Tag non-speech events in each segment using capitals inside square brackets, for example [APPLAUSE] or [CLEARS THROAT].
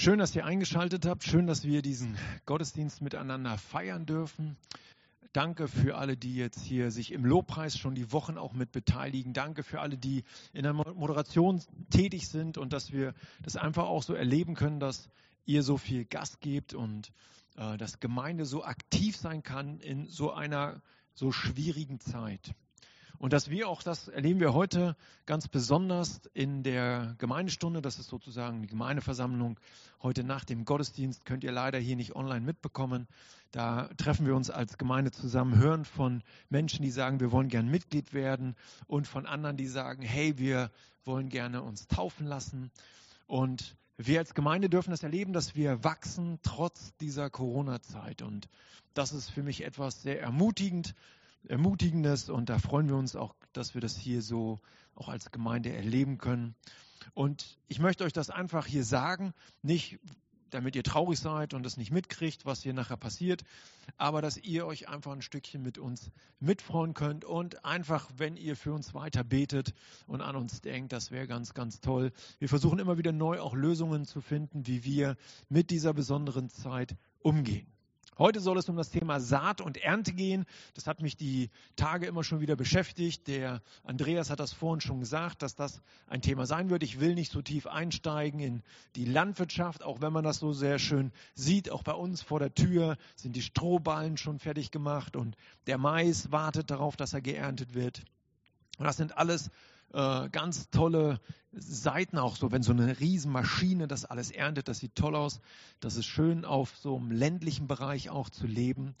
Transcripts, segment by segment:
Schön, dass ihr eingeschaltet habt. Schön, dass wir diesen Gottesdienst miteinander feiern dürfen. Danke für alle, die jetzt hier sich im Lobpreis schon die Wochen auch mit beteiligen. Danke für alle, die in der Moderation tätig sind und dass wir das einfach auch so erleben können, dass ihr so viel Gas gebt und äh, dass Gemeinde so aktiv sein kann in so einer so schwierigen Zeit. Und dass wir auch, das erleben wir heute ganz besonders in der Gemeindestunde, das ist sozusagen die Gemeindeversammlung heute nach dem Gottesdienst, könnt ihr leider hier nicht online mitbekommen. Da treffen wir uns als Gemeinde zusammen, hören von Menschen, die sagen, wir wollen gern Mitglied werden und von anderen, die sagen, hey, wir wollen gerne uns taufen lassen. Und wir als Gemeinde dürfen das erleben, dass wir wachsen trotz dieser Corona-Zeit. Und das ist für mich etwas sehr ermutigend, Ermutigendes und da freuen wir uns auch, dass wir das hier so auch als Gemeinde erleben können. Und ich möchte euch das einfach hier sagen, nicht damit ihr traurig seid und es nicht mitkriegt, was hier nachher passiert, aber dass ihr euch einfach ein Stückchen mit uns mitfreuen könnt und einfach, wenn ihr für uns weiter betet und an uns denkt, das wäre ganz, ganz toll. Wir versuchen immer wieder neu auch Lösungen zu finden, wie wir mit dieser besonderen Zeit umgehen. Heute soll es um das Thema Saat und Ernte gehen. Das hat mich die Tage immer schon wieder beschäftigt. Der Andreas hat das vorhin schon gesagt, dass das ein Thema sein wird. Ich will nicht so tief einsteigen in die Landwirtschaft, auch wenn man das so sehr schön sieht. Auch bei uns vor der Tür sind die Strohballen schon fertig gemacht und der Mais wartet darauf, dass er geerntet wird. Und das sind alles äh, ganz tolle Seiten auch so, wenn so eine Riesenmaschine das alles erntet, das sieht toll aus. Das ist schön auf so einem ländlichen Bereich auch zu leben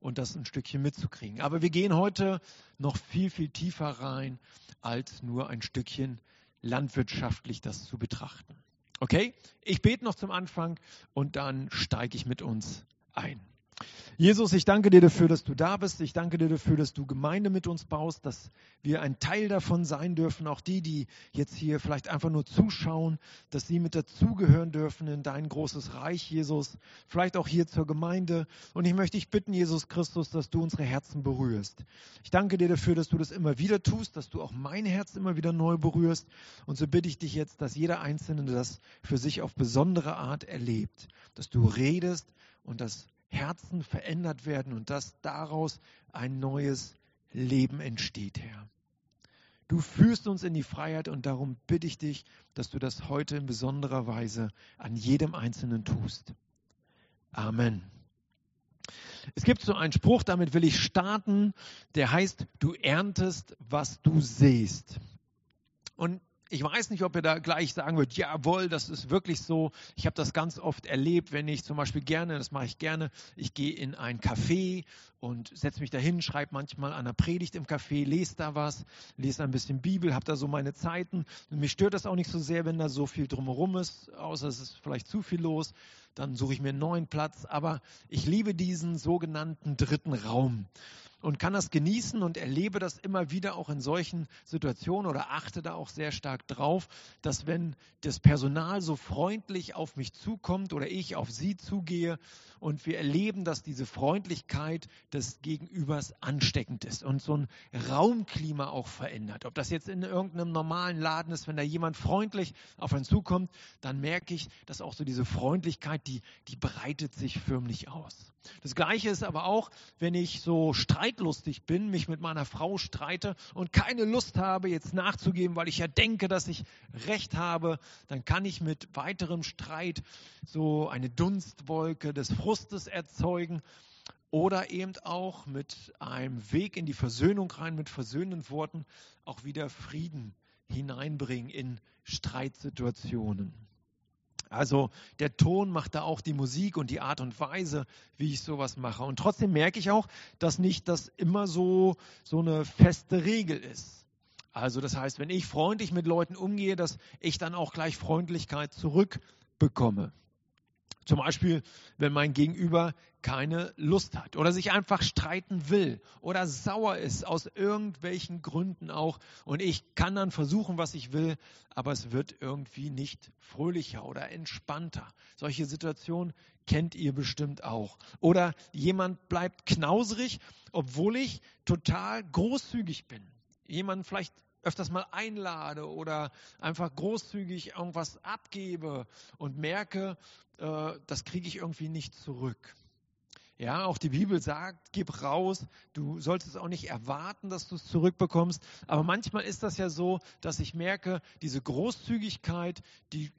und das ein Stückchen mitzukriegen. Aber wir gehen heute noch viel, viel tiefer rein, als nur ein Stückchen landwirtschaftlich das zu betrachten. Okay, ich bete noch zum Anfang und dann steige ich mit uns ein. Jesus, ich danke dir dafür, dass du da bist. Ich danke dir dafür, dass du Gemeinde mit uns baust, dass wir ein Teil davon sein dürfen. Auch die, die jetzt hier vielleicht einfach nur zuschauen, dass sie mit dazugehören dürfen in dein großes Reich, Jesus. Vielleicht auch hier zur Gemeinde. Und ich möchte dich bitten, Jesus Christus, dass du unsere Herzen berührst. Ich danke dir dafür, dass du das immer wieder tust, dass du auch mein Herz immer wieder neu berührst. Und so bitte ich dich jetzt, dass jeder Einzelne das für sich auf besondere Art erlebt. Dass du redest und dass Herzen verändert werden und dass daraus ein neues Leben entsteht, Herr. Du führst uns in die Freiheit und darum bitte ich dich, dass du das heute in besonderer Weise an jedem Einzelnen tust. Amen. Es gibt so einen Spruch, damit will ich starten, der heißt, du erntest, was du siehst. Und ich weiß nicht, ob ihr da gleich sagen würdet, jawohl, das ist wirklich so. Ich habe das ganz oft erlebt, wenn ich zum Beispiel gerne, das mache ich gerne, ich gehe in ein Café und setze mich dahin, schreibe manchmal an der Predigt im Café, lese da was, lese ein bisschen Bibel, habe da so meine Zeiten. Und mich stört das auch nicht so sehr, wenn da so viel drumherum ist, außer es ist vielleicht zu viel los. Dann suche ich mir einen neuen Platz. Aber ich liebe diesen sogenannten dritten Raum und kann das genießen und erlebe das immer wieder auch in solchen Situationen oder achte da auch sehr stark drauf, dass wenn das Personal so freundlich auf mich zukommt oder ich auf sie zugehe und wir erleben, dass diese Freundlichkeit des Gegenübers ansteckend ist und so ein Raumklima auch verändert. Ob das jetzt in irgendeinem normalen Laden ist, wenn da jemand freundlich auf einen zukommt, dann merke ich, dass auch so diese Freundlichkeit, die, die breitet sich förmlich aus. Das Gleiche ist aber auch, wenn ich so streitlustig bin, mich mit meiner Frau streite und keine Lust habe, jetzt nachzugeben, weil ich ja denke, dass ich Recht habe, dann kann ich mit weiterem Streit so eine Dunstwolke des Frustes erzeugen oder eben auch mit einem Weg in die Versöhnung rein, mit versöhnenden Worten auch wieder Frieden hineinbringen in Streitsituationen. Also der Ton macht da auch die Musik und die Art und Weise, wie ich sowas mache. Und trotzdem merke ich auch, dass nicht das immer so, so eine feste Regel ist. Also das heißt, wenn ich freundlich mit Leuten umgehe, dass ich dann auch gleich Freundlichkeit zurückbekomme. Zum Beispiel, wenn mein Gegenüber keine Lust hat oder sich einfach streiten will oder sauer ist aus irgendwelchen Gründen auch und ich kann dann versuchen, was ich will, aber es wird irgendwie nicht fröhlicher oder entspannter. Solche Situationen kennt ihr bestimmt auch. Oder jemand bleibt knauserig, obwohl ich total großzügig bin. Jemand vielleicht öfters mal einlade oder einfach großzügig irgendwas abgebe und merke, äh, das kriege ich irgendwie nicht zurück. Ja, auch die Bibel sagt, gib raus. Du sollst es auch nicht erwarten, dass du es zurückbekommst. Aber manchmal ist das ja so, dass ich merke, diese Großzügigkeit, die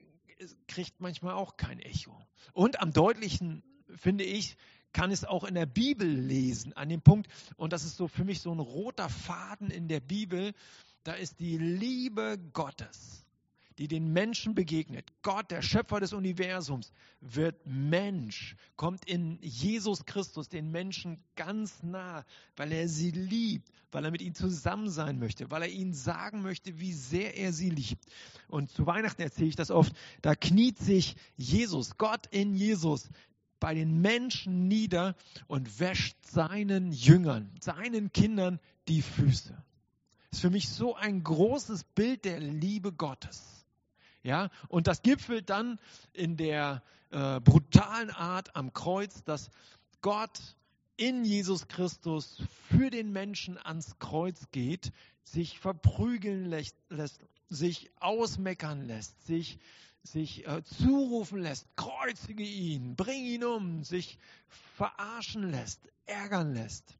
kriegt manchmal auch kein Echo. Und am deutlichen, finde ich, kann es auch in der Bibel lesen, an dem Punkt, und das ist so für mich so ein roter Faden in der Bibel, da ist die Liebe Gottes, die den Menschen begegnet. Gott, der Schöpfer des Universums, wird Mensch, kommt in Jesus Christus den Menschen ganz nah, weil er sie liebt, weil er mit ihnen zusammen sein möchte, weil er ihnen sagen möchte, wie sehr er sie liebt. Und zu Weihnachten erzähle ich das oft, da kniet sich Jesus, Gott in Jesus, bei den Menschen nieder und wäscht seinen Jüngern, seinen Kindern die Füße. Ist für mich so ein großes Bild der Liebe Gottes. Ja, und das gipfelt dann in der äh, brutalen Art am Kreuz, dass Gott in Jesus Christus für den Menschen ans Kreuz geht, sich verprügeln lässt, lässt sich ausmeckern lässt, sich sich äh, zurufen lässt, kreuzige ihn, bring ihn um, sich verarschen lässt, ärgern lässt.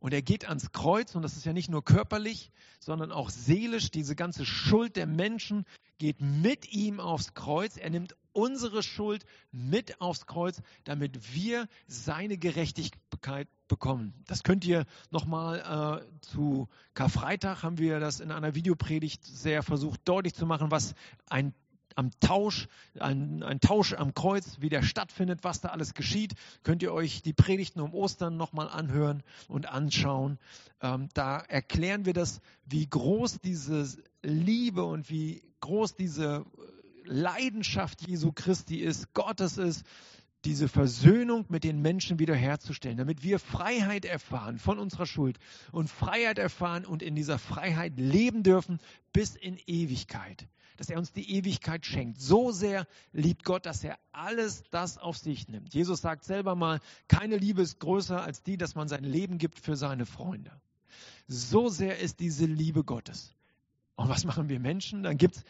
Und er geht ans Kreuz und das ist ja nicht nur körperlich, sondern auch seelisch. Diese ganze Schuld der Menschen geht mit ihm aufs Kreuz. Er nimmt unsere Schuld mit aufs Kreuz, damit wir seine Gerechtigkeit bekommen. Das könnt ihr nochmal äh, zu Karfreitag haben wir das in einer Videopredigt sehr versucht deutlich zu machen, was ein am Tausch, ein, ein, Tausch am Kreuz, wie der stattfindet, was da alles geschieht, könnt ihr euch die Predigten um Ostern nochmal anhören und anschauen. Ähm, da erklären wir das, wie groß diese Liebe und wie groß diese Leidenschaft Jesu Christi ist, Gottes ist, diese Versöhnung mit den Menschen wiederherzustellen, damit wir Freiheit erfahren von unserer Schuld und Freiheit erfahren und in dieser Freiheit leben dürfen bis in Ewigkeit. Dass er uns die Ewigkeit schenkt. So sehr liebt Gott, dass er alles das auf sich nimmt. Jesus sagt selber mal, keine Liebe ist größer als die, dass man sein Leben gibt für seine Freunde. So sehr ist diese Liebe Gottes. Und was machen wir Menschen? Dann gibt es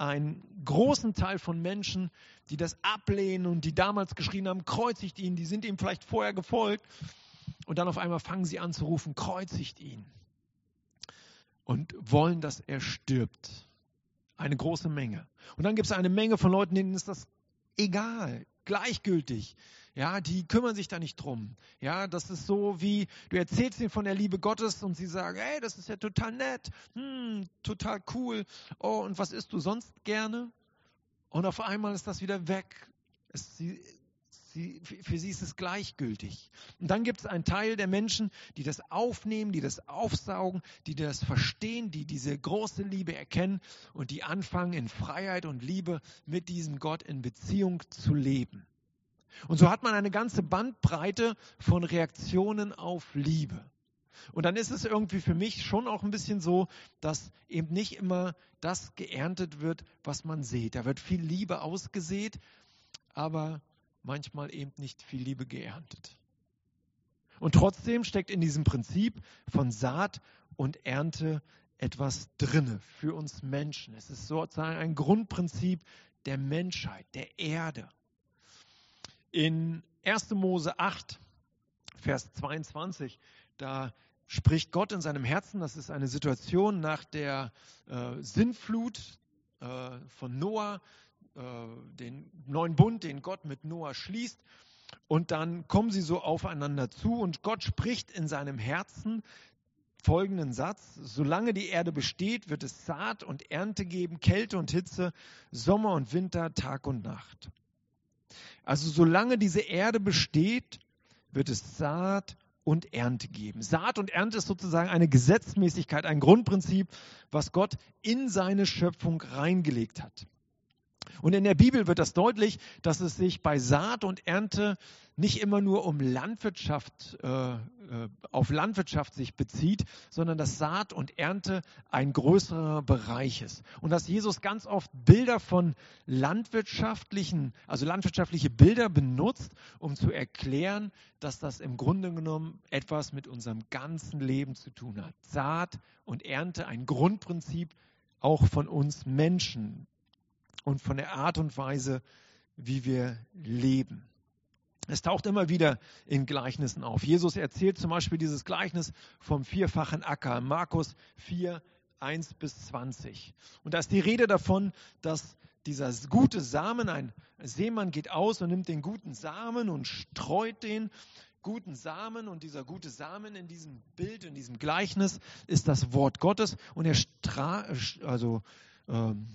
einen großen Teil von Menschen, die das ablehnen und die damals geschrien haben, kreuzigt ihn, die sind ihm vielleicht vorher gefolgt. Und dann auf einmal fangen sie an zu rufen, kreuzigt ihn. Und wollen, dass er stirbt. Eine große Menge. Und dann gibt es eine Menge von Leuten, denen ist das egal, gleichgültig. Ja, die kümmern sich da nicht drum. Ja, das ist so wie, du erzählst ihnen von der Liebe Gottes und sie sagen, hey, das ist ja total nett, hm, total cool. Oh, und was isst du sonst gerne? Und auf einmal ist das wieder weg. Es, sie, sie, für sie ist es gleichgültig. Und dann gibt es einen Teil der Menschen, die das aufnehmen, die das aufsaugen, die das verstehen, die diese große Liebe erkennen und die anfangen in Freiheit und Liebe mit diesem Gott in Beziehung zu leben. Und so hat man eine ganze Bandbreite von Reaktionen auf Liebe. Und dann ist es irgendwie für mich schon auch ein bisschen so, dass eben nicht immer das geerntet wird, was man sieht. Da wird viel Liebe ausgesät, aber manchmal eben nicht viel Liebe geerntet. Und trotzdem steckt in diesem Prinzip von Saat und Ernte etwas drinne für uns Menschen. Es ist sozusagen ein Grundprinzip der Menschheit, der Erde. In 1. Mose 8, Vers 22, da spricht Gott in seinem Herzen, das ist eine Situation nach der äh, Sintflut äh, von Noah, äh, den neuen Bund, den Gott mit Noah schließt. Und dann kommen sie so aufeinander zu und Gott spricht in seinem Herzen folgenden Satz. Solange die Erde besteht, wird es Saat und Ernte geben, Kälte und Hitze, Sommer und Winter, Tag und Nacht. Also solange diese Erde besteht, wird es Saat und Ernte geben. Saat und Ernte ist sozusagen eine Gesetzmäßigkeit, ein Grundprinzip, was Gott in seine Schöpfung reingelegt hat. Und in der Bibel wird das deutlich, dass es sich bei Saat und Ernte nicht immer nur um Landwirtschaft, äh, äh, auf Landwirtschaft sich bezieht, sondern dass Saat und Ernte ein größerer Bereich ist. Und dass Jesus ganz oft Bilder von landwirtschaftlichen, also landwirtschaftliche Bilder benutzt, um zu erklären, dass das im Grunde genommen etwas mit unserem ganzen Leben zu tun hat. Saat und Ernte, ein Grundprinzip auch von uns Menschen und von der Art und Weise, wie wir leben. Es taucht immer wieder in Gleichnissen auf. Jesus erzählt zum Beispiel dieses Gleichnis vom vierfachen Acker, Markus 4, 1 bis 20. Und da ist die Rede davon, dass dieser gute Samen, ein Seemann geht aus und nimmt den guten Samen und streut den guten Samen und dieser gute Samen in diesem Bild, in diesem Gleichnis ist das Wort Gottes und er stra also, ähm,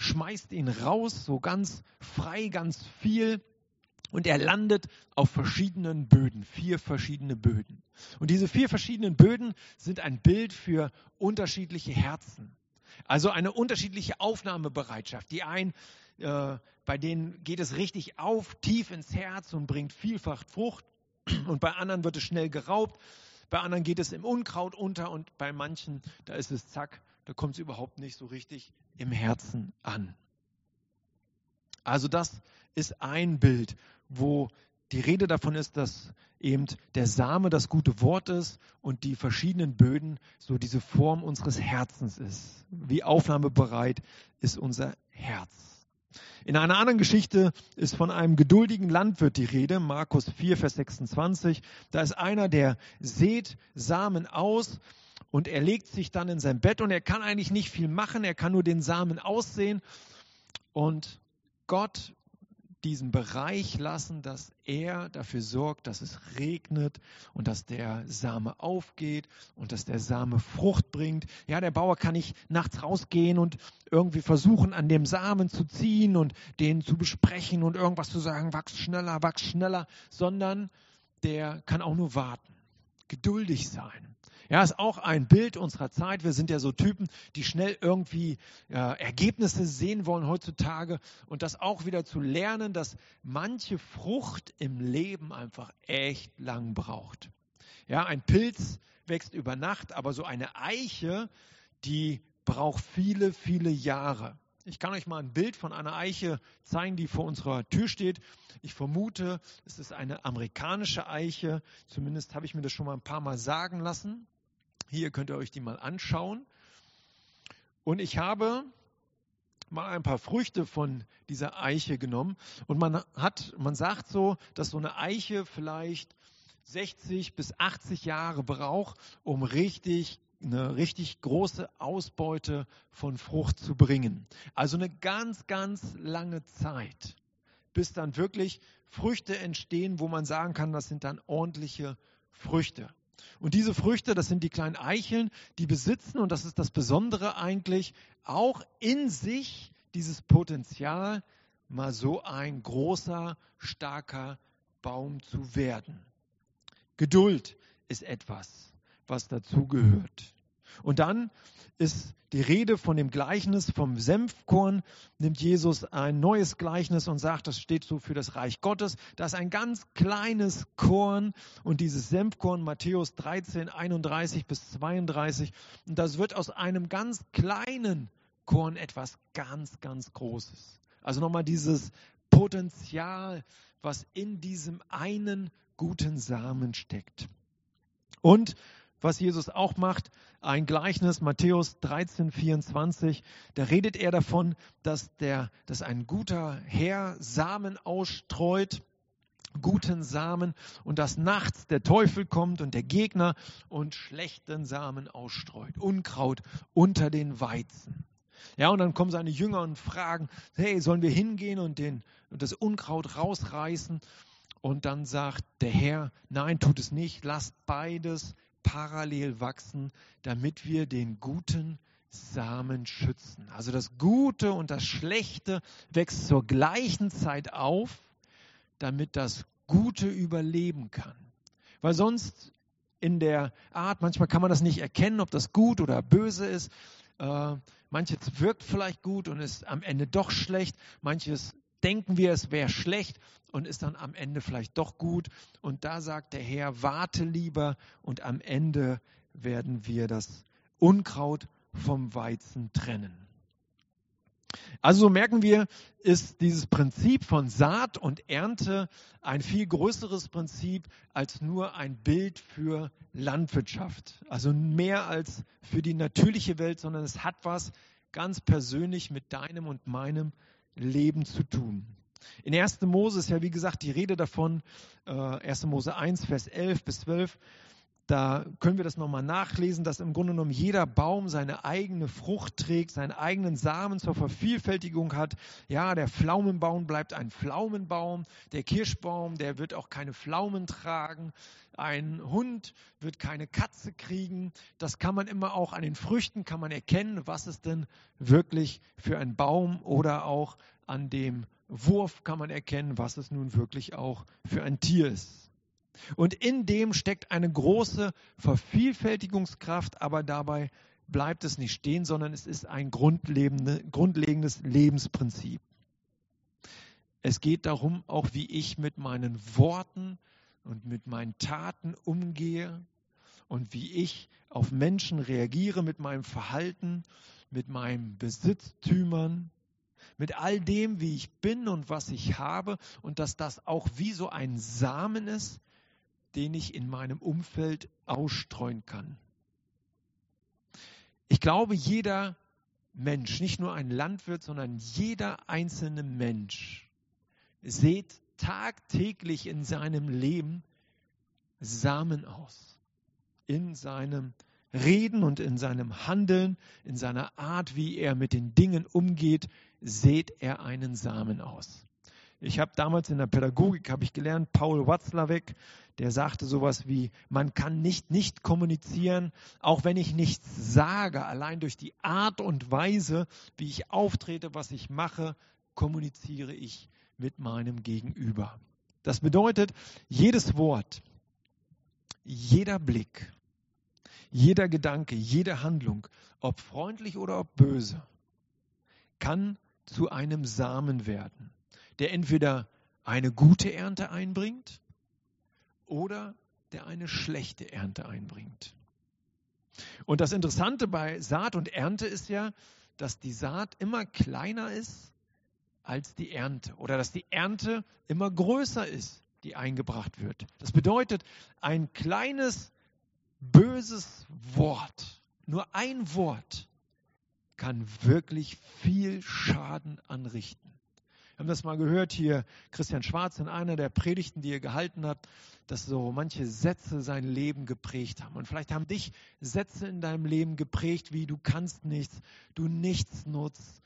schmeißt ihn raus, so ganz frei, ganz viel und er landet auf verschiedenen Böden, vier verschiedene Böden. Und diese vier verschiedenen Böden sind ein Bild für unterschiedliche Herzen. Also eine unterschiedliche Aufnahmebereitschaft. Die einen, äh, bei denen geht es richtig auf, tief ins Herz und bringt vielfach Frucht. Und bei anderen wird es schnell geraubt. Bei anderen geht es im Unkraut unter und bei manchen, da ist es zack, da kommt es überhaupt nicht so richtig im Herzen an. Also das ist ein Bild wo die Rede davon ist, dass eben der Same das gute Wort ist und die verschiedenen Böden so diese Form unseres Herzens ist. Wie aufnahmebereit ist unser Herz. In einer anderen Geschichte ist von einem geduldigen Landwirt die Rede, Markus 4, Vers 26. Da ist einer, der sät Samen aus und er legt sich dann in sein Bett und er kann eigentlich nicht viel machen, er kann nur den Samen aussehen und Gott diesen Bereich lassen, dass er dafür sorgt, dass es regnet und dass der Same aufgeht und dass der Same Frucht bringt. Ja, der Bauer kann nicht nachts rausgehen und irgendwie versuchen, an dem Samen zu ziehen und den zu besprechen und irgendwas zu sagen, wachs schneller, wachs schneller, sondern der kann auch nur warten, geduldig sein. Ja, ist auch ein Bild unserer Zeit. Wir sind ja so Typen, die schnell irgendwie äh, Ergebnisse sehen wollen heutzutage und das auch wieder zu lernen, dass manche Frucht im Leben einfach echt lang braucht. Ja, ein Pilz wächst über Nacht, aber so eine Eiche, die braucht viele, viele Jahre. Ich kann euch mal ein Bild von einer Eiche zeigen, die vor unserer Tür steht. Ich vermute, es ist eine amerikanische Eiche. Zumindest habe ich mir das schon mal ein paar Mal sagen lassen. Hier könnt ihr euch die mal anschauen. Und ich habe mal ein paar Früchte von dieser Eiche genommen. Und man hat, man sagt so, dass so eine Eiche vielleicht 60 bis 80 Jahre braucht, um richtig eine richtig große Ausbeute von Frucht zu bringen. Also eine ganz, ganz lange Zeit, bis dann wirklich Früchte entstehen, wo man sagen kann, das sind dann ordentliche Früchte. Und diese Früchte, das sind die kleinen Eicheln, die besitzen, und das ist das Besondere eigentlich, auch in sich dieses Potenzial, mal so ein großer, starker Baum zu werden. Geduld ist etwas, was dazugehört. Und dann ist die Rede von dem Gleichnis vom Senfkorn, nimmt Jesus ein neues Gleichnis und sagt, das steht so für das Reich Gottes. Das ist ein ganz kleines Korn und dieses Senfkorn, Matthäus 13, 31 bis 32, und das wird aus einem ganz kleinen Korn etwas ganz, ganz Großes. Also nochmal dieses Potenzial, was in diesem einen guten Samen steckt. Und was Jesus auch macht, ein Gleichnis, Matthäus 13, 24, da redet er davon, dass, der, dass ein guter Herr Samen ausstreut, guten Samen und dass nachts der Teufel kommt und der Gegner und schlechten Samen ausstreut, Unkraut unter den Weizen. Ja, und dann kommen seine Jünger und fragen, hey, sollen wir hingehen und, den, und das Unkraut rausreißen? Und dann sagt der Herr, nein, tut es nicht, lasst beides parallel wachsen, damit wir den guten Samen schützen. Also das Gute und das Schlechte wächst zur gleichen Zeit auf, damit das Gute überleben kann. Weil sonst in der Art, manchmal kann man das nicht erkennen, ob das gut oder böse ist. Äh, manches wirkt vielleicht gut und ist am Ende doch schlecht. Manches denken wir, es wäre schlecht und ist dann am Ende vielleicht doch gut. Und da sagt der Herr, warte lieber und am Ende werden wir das Unkraut vom Weizen trennen. Also so merken wir, ist dieses Prinzip von Saat und Ernte ein viel größeres Prinzip als nur ein Bild für Landwirtschaft. Also mehr als für die natürliche Welt, sondern es hat was ganz persönlich mit deinem und meinem Leben zu tun. In 1. Mose ist ja wie gesagt die Rede davon, 1. Äh, Mose 1, Vers 11 bis 12. Da können wir das nochmal nachlesen, dass im Grunde genommen jeder Baum seine eigene Frucht trägt, seinen eigenen Samen zur Vervielfältigung hat. Ja, der Pflaumenbaum bleibt ein Pflaumenbaum, der Kirschbaum, der wird auch keine Pflaumen tragen. Ein Hund wird keine Katze kriegen. Das kann man immer auch an den Früchten kann man erkennen, was es denn wirklich für ein Baum oder auch an dem Wurf kann man erkennen, was es nun wirklich auch für ein Tier ist. Und in dem steckt eine große Vervielfältigungskraft, aber dabei bleibt es nicht stehen, sondern es ist ein grundlegendes Lebensprinzip. Es geht darum, auch wie ich mit meinen Worten und mit meinen Taten umgehe und wie ich auf Menschen reagiere mit meinem Verhalten, mit meinen Besitztümern, mit all dem, wie ich bin und was ich habe und dass das auch wie so ein Samen ist, den ich in meinem Umfeld ausstreuen kann. Ich glaube, jeder Mensch, nicht nur ein Landwirt, sondern jeder einzelne Mensch, sieht tagtäglich in seinem Leben Samen aus. In seinem Reden und in seinem Handeln, in seiner Art, wie er mit den Dingen umgeht, sät er einen Samen aus. Ich habe damals in der Pädagogik habe ich gelernt, Paul Watzlawick, der sagte sowas wie, man kann nicht nicht kommunizieren, auch wenn ich nichts sage, allein durch die Art und Weise, wie ich auftrete, was ich mache, kommuniziere ich mit meinem Gegenüber. Das bedeutet, jedes Wort, jeder Blick, jeder Gedanke, jede Handlung, ob freundlich oder ob böse, kann zu einem Samen werden der entweder eine gute Ernte einbringt oder der eine schlechte Ernte einbringt. Und das Interessante bei Saat und Ernte ist ja, dass die Saat immer kleiner ist als die Ernte oder dass die Ernte immer größer ist, die eingebracht wird. Das bedeutet, ein kleines böses Wort, nur ein Wort, kann wirklich viel Schaden anrichten haben das mal gehört hier, Christian Schwarz in einer der Predigten, die er gehalten hat, dass so manche Sätze sein Leben geprägt haben. Und vielleicht haben dich Sätze in deinem Leben geprägt, wie du kannst nichts, du nichts nutzt.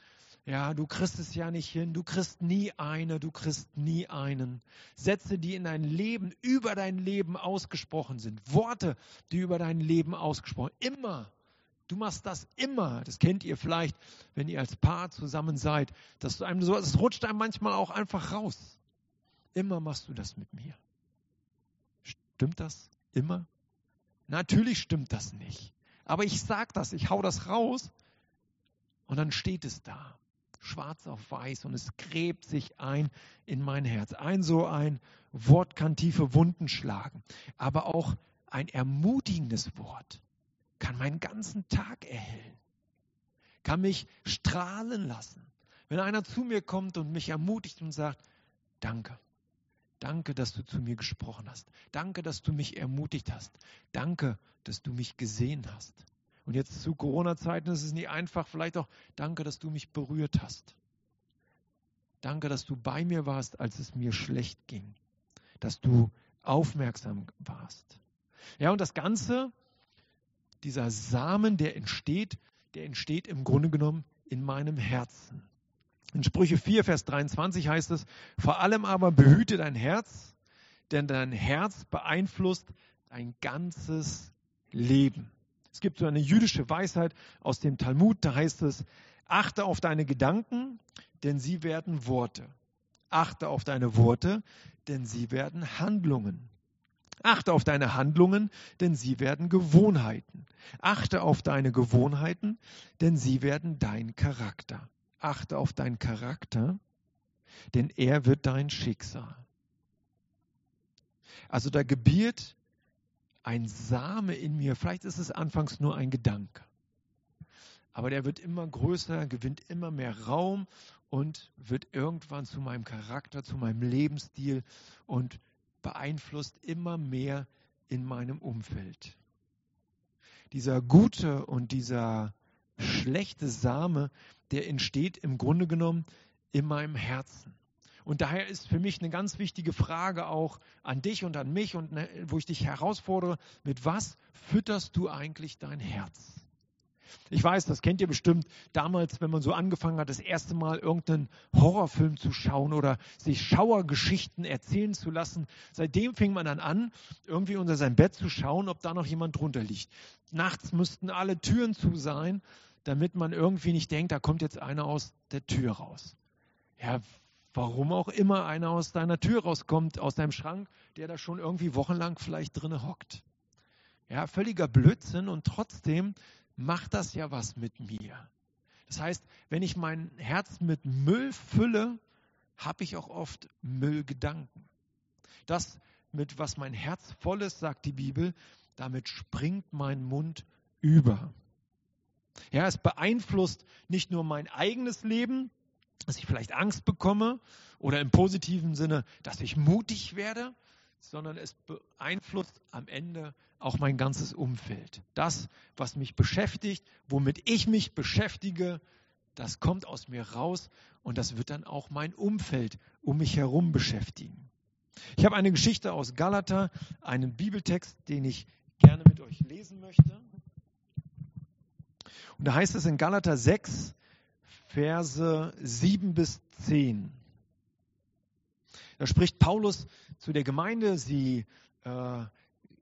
Ja, du kriegst es ja nicht hin, du kriegst nie eine, du kriegst nie einen. Sätze, die in dein Leben, über dein Leben ausgesprochen sind. Worte, die über dein Leben ausgesprochen, immer Du machst das immer. Das kennt ihr vielleicht, wenn ihr als Paar zusammen seid. Dass du einem so, es rutscht einem manchmal auch einfach raus. Immer machst du das mit mir. Stimmt das? Immer? Natürlich stimmt das nicht. Aber ich sag das, ich hau das raus und dann steht es da. Schwarz auf weiß und es gräbt sich ein in mein Herz. Ein so ein Wort kann tiefe Wunden schlagen, aber auch ein ermutigendes Wort kann meinen ganzen Tag erhellen, kann mich strahlen lassen. Wenn einer zu mir kommt und mich ermutigt und sagt, danke, danke, dass du zu mir gesprochen hast, danke, dass du mich ermutigt hast, danke, dass du mich gesehen hast. Und jetzt zu Corona-Zeiten ist es nicht einfach, vielleicht auch danke, dass du mich berührt hast. Danke, dass du bei mir warst, als es mir schlecht ging, dass du aufmerksam warst. Ja, und das Ganze dieser Samen, der entsteht, der entsteht im Grunde genommen in meinem Herzen. In Sprüche 4, Vers 23 heißt es, vor allem aber behüte dein Herz, denn dein Herz beeinflusst dein ganzes Leben. Es gibt so eine jüdische Weisheit aus dem Talmud, da heißt es, achte auf deine Gedanken, denn sie werden Worte. Achte auf deine Worte, denn sie werden Handlungen. Achte auf deine Handlungen, denn sie werden Gewohnheiten. Achte auf deine Gewohnheiten, denn sie werden dein Charakter. Achte auf deinen Charakter, denn er wird dein Schicksal. Also da gebiert ein Same in mir. Vielleicht ist es anfangs nur ein Gedanke. Aber der wird immer größer, gewinnt immer mehr Raum und wird irgendwann zu meinem Charakter, zu meinem Lebensstil und beeinflusst immer mehr in meinem Umfeld. Dieser gute und dieser schlechte Same, der entsteht im Grunde genommen in meinem Herzen. Und daher ist für mich eine ganz wichtige Frage auch an dich und an mich und ne, wo ich dich herausfordere, mit was fütterst du eigentlich dein Herz? Ich weiß, das kennt ihr bestimmt damals, wenn man so angefangen hat, das erste Mal irgendeinen Horrorfilm zu schauen oder sich Schauergeschichten erzählen zu lassen. Seitdem fing man dann an, irgendwie unter sein Bett zu schauen, ob da noch jemand drunter liegt. Nachts müssten alle Türen zu sein, damit man irgendwie nicht denkt, da kommt jetzt einer aus der Tür raus. Ja, warum auch immer einer aus deiner Tür rauskommt, aus deinem Schrank, der da schon irgendwie wochenlang vielleicht drinne hockt. Ja, völliger Blödsinn und trotzdem macht das ja was mit mir. Das heißt, wenn ich mein Herz mit Müll fülle, habe ich auch oft Müllgedanken. Das, mit was mein Herz voll ist, sagt die Bibel, damit springt mein Mund über. Ja, es beeinflusst nicht nur mein eigenes Leben, dass ich vielleicht Angst bekomme oder im positiven Sinne, dass ich mutig werde, sondern es beeinflusst am Ende auch mein ganzes Umfeld. Das, was mich beschäftigt, womit ich mich beschäftige, das kommt aus mir raus und das wird dann auch mein Umfeld um mich herum beschäftigen. Ich habe eine Geschichte aus Galata, einen Bibeltext, den ich gerne mit euch lesen möchte. Und da heißt es in Galata 6, Verse 7 bis 10. Da spricht Paulus zu der Gemeinde, sie, äh,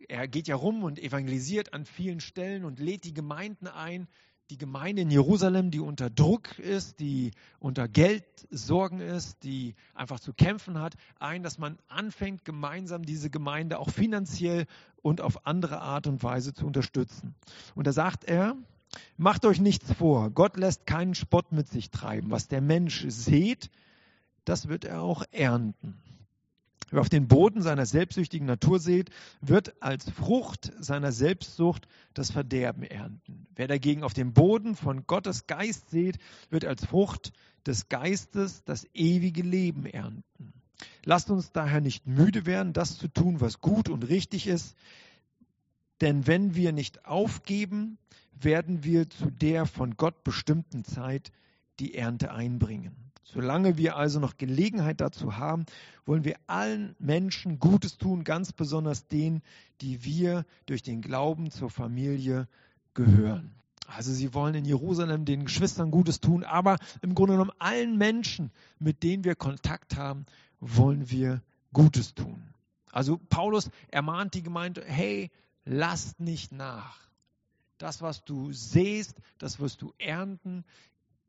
er geht ja rum und evangelisiert an vielen Stellen und lädt die Gemeinden ein, die Gemeinde in Jerusalem, die unter Druck ist, die unter Geldsorgen ist, die einfach zu kämpfen hat, ein, dass man anfängt, gemeinsam diese Gemeinde auch finanziell und auf andere Art und Weise zu unterstützen. Und da sagt er, macht euch nichts vor, Gott lässt keinen Spott mit sich treiben. Was der Mensch sät, das wird er auch ernten. Wer auf den Boden seiner selbstsüchtigen Natur sät, wird als Frucht seiner Selbstsucht das Verderben ernten. Wer dagegen auf dem Boden von Gottes Geist sät, wird als Frucht des Geistes das ewige Leben ernten. Lasst uns daher nicht müde werden, das zu tun, was gut und richtig ist. Denn wenn wir nicht aufgeben, werden wir zu der von Gott bestimmten Zeit die Ernte einbringen. Solange wir also noch Gelegenheit dazu haben, wollen wir allen Menschen Gutes tun, ganz besonders denen, die wir durch den Glauben zur Familie gehören. Also sie wollen in Jerusalem den Geschwistern Gutes tun, aber im Grunde genommen allen Menschen, mit denen wir Kontakt haben, wollen wir Gutes tun. Also Paulus ermahnt die Gemeinde, hey, lasst nicht nach. Das, was du siehst, das wirst du ernten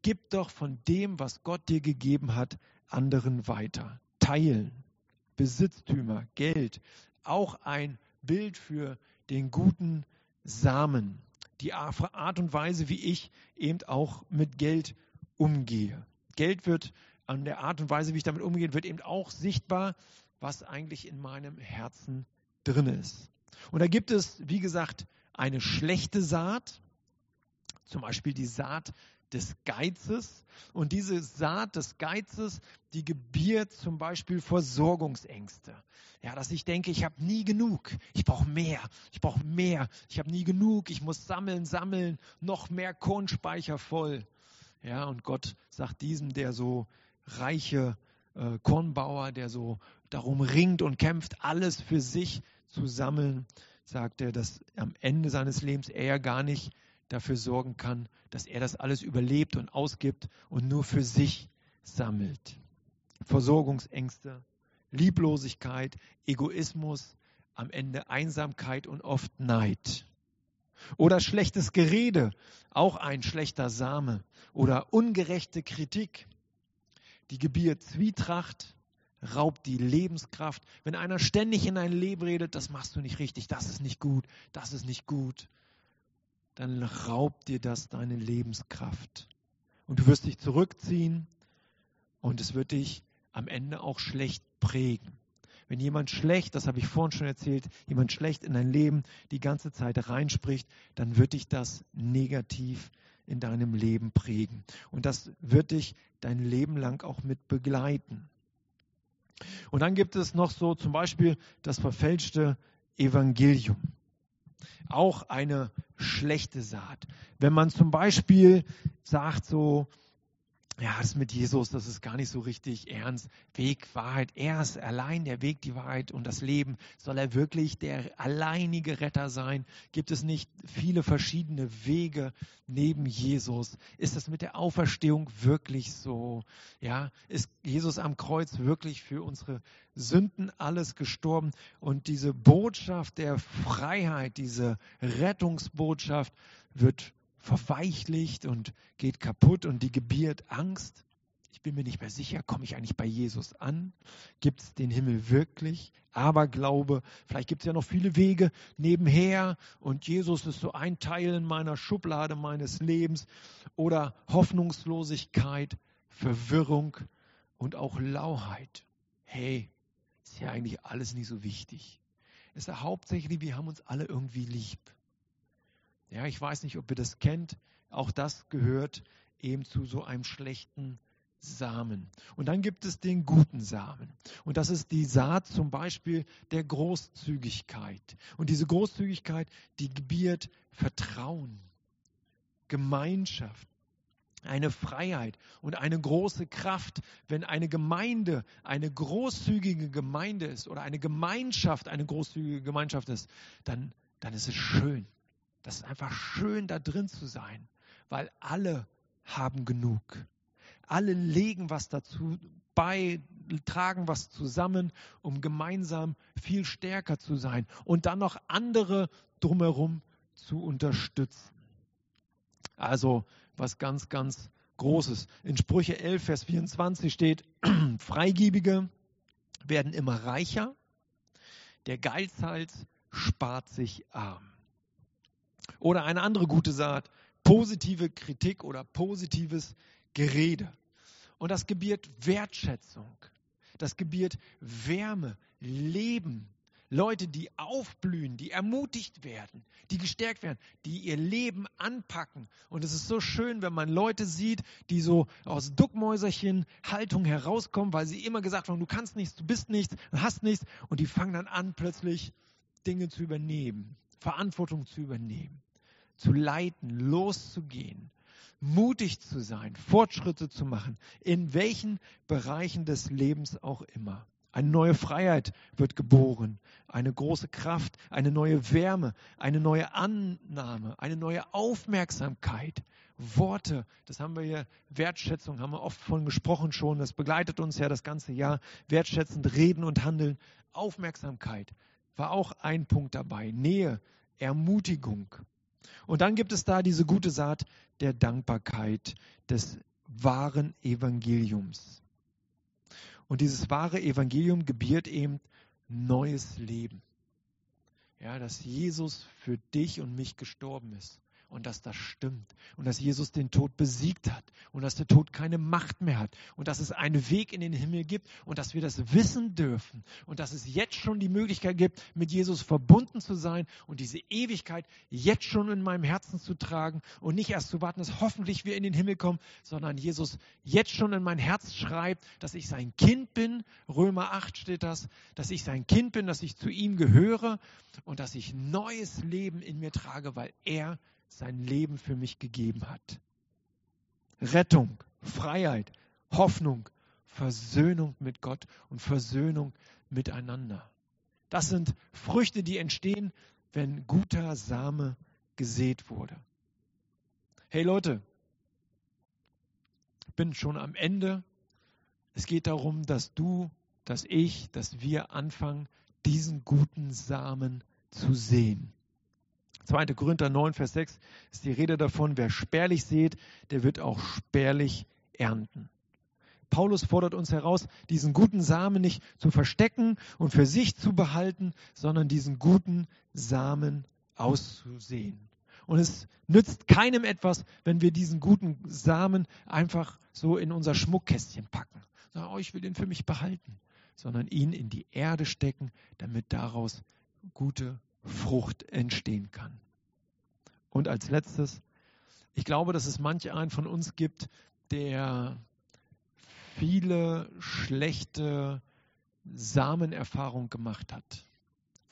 gib doch von dem, was Gott dir gegeben hat, anderen weiter. Teilen, Besitztümer, Geld, auch ein Bild für den guten Samen. Die Art und Weise, wie ich eben auch mit Geld umgehe. Geld wird an der Art und Weise, wie ich damit umgehe, wird eben auch sichtbar, was eigentlich in meinem Herzen drin ist. Und da gibt es, wie gesagt, eine schlechte Saat, zum Beispiel die Saat des Geizes. Und diese Saat des Geizes, die gebiert zum Beispiel Versorgungsängste. Ja, dass ich denke, ich habe nie genug. Ich brauche mehr. Ich brauche mehr. Ich habe nie genug. Ich muss sammeln, sammeln. Noch mehr Kornspeicher voll. Ja, und Gott sagt diesem, der so reiche äh, Kornbauer, der so darum ringt und kämpft, alles für sich zu sammeln, sagt er, dass am Ende seines Lebens er gar nicht dafür sorgen kann, dass er das alles überlebt und ausgibt und nur für sich sammelt. Versorgungsängste, Lieblosigkeit, Egoismus, am Ende Einsamkeit und oft Neid. Oder schlechtes Gerede, auch ein schlechter Same. Oder ungerechte Kritik, die gebiert Zwietracht, raubt die Lebenskraft. Wenn einer ständig in dein Leben redet, das machst du nicht richtig, das ist nicht gut, das ist nicht gut, dann raubt dir das deine Lebenskraft. Und du wirst dich zurückziehen und es wird dich am Ende auch schlecht prägen. Wenn jemand schlecht, das habe ich vorhin schon erzählt, jemand schlecht in dein Leben die ganze Zeit reinspricht, dann wird dich das negativ in deinem Leben prägen. Und das wird dich dein Leben lang auch mit begleiten. Und dann gibt es noch so zum Beispiel das verfälschte Evangelium. Auch eine schlechte Saat. Wenn man zum Beispiel sagt so, ja, das mit Jesus, das ist gar nicht so richtig ernst. Weg, Wahrheit, er ist allein der Weg, die Wahrheit und das Leben. Soll er wirklich der alleinige Retter sein? Gibt es nicht viele verschiedene Wege neben Jesus? Ist das mit der Auferstehung wirklich so? Ja, ist Jesus am Kreuz wirklich für unsere Sünden alles gestorben? Und diese Botschaft der Freiheit, diese Rettungsbotschaft wird verweichlicht und geht kaputt und die gebiert Angst. Ich bin mir nicht mehr sicher, komme ich eigentlich bei Jesus an? Gibt es den Himmel wirklich? Aber Glaube, vielleicht gibt es ja noch viele Wege nebenher und Jesus ist so ein Teil in meiner Schublade meines Lebens oder Hoffnungslosigkeit, Verwirrung und auch Lauheit. Hey, ist ja eigentlich alles nicht so wichtig. Es ist ja hauptsächlich, wir haben uns alle irgendwie lieb. Ja, ich weiß nicht, ob ihr das kennt. Auch das gehört eben zu so einem schlechten Samen. Und dann gibt es den guten Samen. Und das ist die Saat zum Beispiel der Großzügigkeit. Und diese Großzügigkeit, die gebiert Vertrauen, Gemeinschaft, eine Freiheit und eine große Kraft. Wenn eine Gemeinde eine großzügige Gemeinde ist oder eine Gemeinschaft eine großzügige Gemeinschaft ist, dann, dann ist es schön. Das ist einfach schön, da drin zu sein, weil alle haben genug. Alle legen was dazu bei, tragen was zusammen, um gemeinsam viel stärker zu sein und dann noch andere drumherum zu unterstützen. Also was ganz, ganz Großes. In Sprüche 11, Vers 24 steht, [CLEARS THROAT] Freigebige werden immer reicher, der Geizhals spart sich arm. Oder eine andere gute Saat, positive Kritik oder positives Gerede. Und das gebiert Wertschätzung, das gebiert Wärme, Leben. Leute, die aufblühen, die ermutigt werden, die gestärkt werden, die ihr Leben anpacken. Und es ist so schön, wenn man Leute sieht, die so aus Duckmäuserchen Haltung herauskommen, weil sie immer gesagt haben, du kannst nichts, du bist nichts, du hast nichts. Und die fangen dann an, plötzlich Dinge zu übernehmen, Verantwortung zu übernehmen, zu leiten, loszugehen, mutig zu sein, Fortschritte zu machen, in welchen Bereichen des Lebens auch immer. Eine neue Freiheit wird geboren, eine große Kraft, eine neue Wärme, eine neue Annahme, eine neue Aufmerksamkeit. Worte, das haben wir hier, Wertschätzung, haben wir oft von gesprochen schon, das begleitet uns ja das ganze Jahr. Wertschätzend reden und handeln. Aufmerksamkeit war auch ein Punkt dabei. Nähe, Ermutigung. Und dann gibt es da diese gute Saat der Dankbarkeit, des wahren Evangeliums. Und dieses wahre Evangelium gebiert eben neues Leben. Ja, dass Jesus für dich und mich gestorben ist und dass das stimmt. Und dass Jesus den Tod besiegt hat. Und dass der Tod keine Macht mehr hat. Und dass es einen Weg in den Himmel gibt. Und dass wir das wissen dürfen. Und dass es jetzt schon die Möglichkeit gibt, mit Jesus verbunden zu sein. Und diese Ewigkeit jetzt schon in meinem Herzen zu tragen. Und nicht erst zu warten, dass hoffentlich wir in den Himmel kommen, sondern Jesus jetzt schon in mein Herz schreibt, dass ich sein Kind bin. Römer 8 steht das, dass ich sein Kind bin, dass ich zu ihm gehöre. Und dass ich neues Leben in mir trage, weil er sein Leben für mich gegeben hat. Rettung, Freiheit, Hoffnung, Versöhnung mit Gott und Versöhnung miteinander. Das sind Früchte, die entstehen, wenn guter Same gesät wurde. Hey Leute, ich bin schon am Ende. Es geht darum, dass du, dass ich, dass wir anfangen, diesen guten Samen zu sehen. 2. Korinther 9, Vers 6 ist die Rede davon, wer spärlich sät, der wird auch spärlich ernten. Paulus fordert uns heraus, diesen guten Samen nicht zu verstecken und für sich zu behalten, sondern diesen guten Samen auszusehen. Und es nützt keinem etwas, wenn wir diesen guten Samen einfach so in unser Schmuckkästchen packen. Sagen, oh, ich will den für mich behalten, sondern ihn in die Erde stecken, damit daraus gute Frucht entstehen kann. Und als letztes, ich glaube, dass es manch einen von uns gibt, der viele schlechte Samenerfahrungen gemacht hat,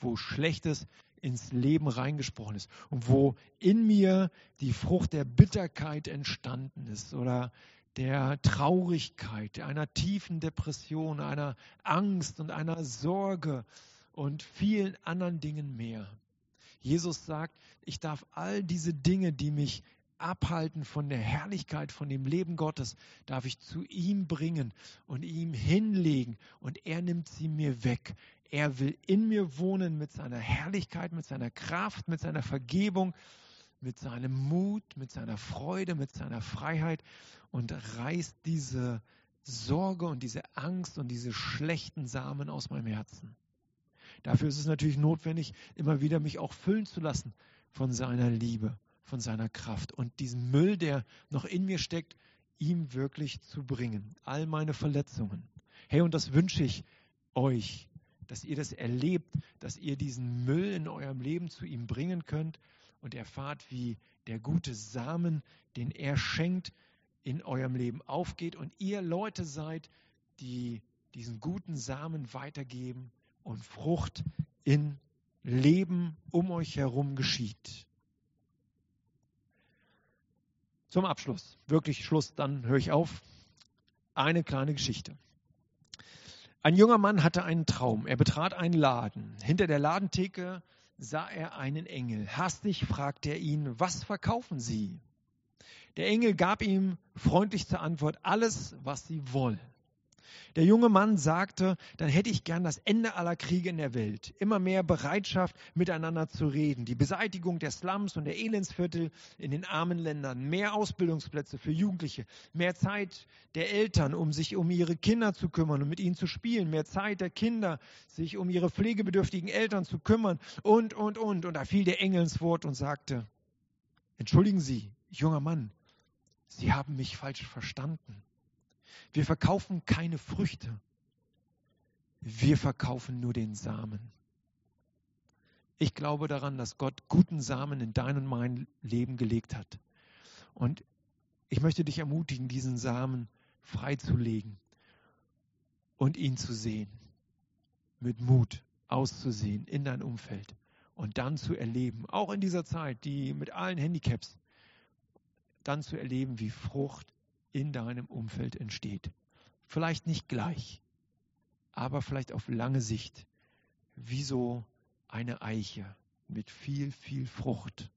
wo Schlechtes ins Leben reingesprochen ist und wo in mir die Frucht der Bitterkeit entstanden ist oder der Traurigkeit, einer tiefen Depression, einer Angst und einer Sorge und vielen anderen Dingen mehr. Jesus sagt, ich darf all diese Dinge, die mich abhalten von der Herrlichkeit, von dem Leben Gottes, darf ich zu ihm bringen und ihm hinlegen und er nimmt sie mir weg. Er will in mir wohnen mit seiner Herrlichkeit, mit seiner Kraft, mit seiner Vergebung, mit seinem Mut, mit seiner Freude, mit seiner Freiheit und reißt diese Sorge und diese Angst und diese schlechten Samen aus meinem Herzen. Dafür ist es natürlich notwendig, immer wieder mich auch füllen zu lassen von seiner Liebe, von seiner Kraft und diesen Müll, der noch in mir steckt, ihm wirklich zu bringen. All meine Verletzungen. Hey, und das wünsche ich euch, dass ihr das erlebt, dass ihr diesen Müll in eurem Leben zu ihm bringen könnt und erfahrt, wie der gute Samen, den er schenkt, in eurem Leben aufgeht und ihr Leute seid, die diesen guten Samen weitergeben und Frucht in Leben um euch herum geschieht. Zum Abschluss, wirklich Schluss, dann höre ich auf. Eine kleine Geschichte. Ein junger Mann hatte einen Traum. Er betrat einen Laden. Hinter der Ladentheke sah er einen Engel. Hastig fragte er ihn, was verkaufen Sie? Der Engel gab ihm freundlich zur Antwort, alles, was Sie wollen. Der junge Mann sagte, dann hätte ich gern das Ende aller Kriege in der Welt, immer mehr Bereitschaft, miteinander zu reden, die Beseitigung der Slums und der Elendsviertel in den armen Ländern, mehr Ausbildungsplätze für Jugendliche, mehr Zeit der Eltern, um sich um ihre Kinder zu kümmern und mit ihnen zu spielen, mehr Zeit der Kinder, sich um ihre pflegebedürftigen Eltern zu kümmern. Und, und, und. Und da fiel der Engel ins Wort und sagte, entschuldigen Sie, junger Mann, Sie haben mich falsch verstanden. Wir verkaufen keine Früchte. Wir verkaufen nur den Samen. Ich glaube daran, dass Gott guten Samen in dein und mein Leben gelegt hat. Und ich möchte dich ermutigen, diesen Samen freizulegen und ihn zu sehen. Mit Mut auszusehen in dein Umfeld und dann zu erleben, auch in dieser Zeit, die mit allen Handicaps, dann zu erleben, wie Frucht in deinem Umfeld entsteht. Vielleicht nicht gleich, aber vielleicht auf lange Sicht, wie so eine Eiche mit viel, viel Frucht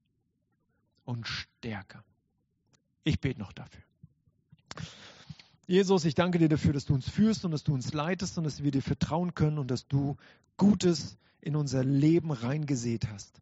und Stärke. Ich bete noch dafür. Jesus, ich danke dir dafür, dass du uns führst und dass du uns leitest und dass wir dir vertrauen können und dass du Gutes in unser Leben reingesät hast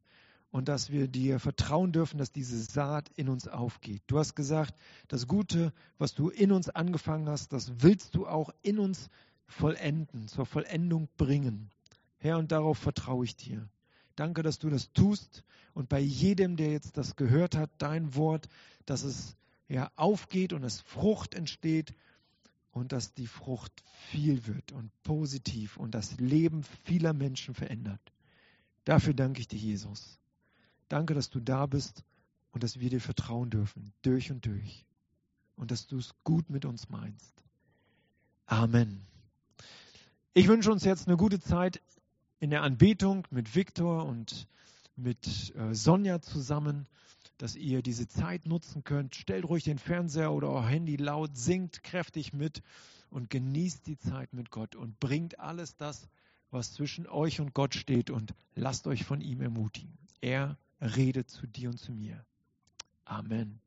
und dass wir dir vertrauen dürfen, dass diese Saat in uns aufgeht. Du hast gesagt, das Gute, was du in uns angefangen hast, das willst du auch in uns vollenden, zur Vollendung bringen. Herr, und darauf vertraue ich dir. Danke, dass du das tust und bei jedem, der jetzt das gehört hat, dein Wort, dass es ja aufgeht und es Frucht entsteht und dass die Frucht viel wird und positiv und das Leben vieler Menschen verändert. Dafür danke ich dir, Jesus. Danke, dass du da bist und dass wir dir vertrauen dürfen, durch und durch. Und dass du es gut mit uns meinst. Amen. Ich wünsche uns jetzt eine gute Zeit in der Anbetung mit Viktor und mit äh, Sonja zusammen, dass ihr diese Zeit nutzen könnt. Stellt ruhig den Fernseher oder euer Handy laut, singt kräftig mit und genießt die Zeit mit Gott und bringt alles das, was zwischen euch und Gott steht und lasst euch von ihm ermutigen. Er redet zu dir und zu mir. Amen.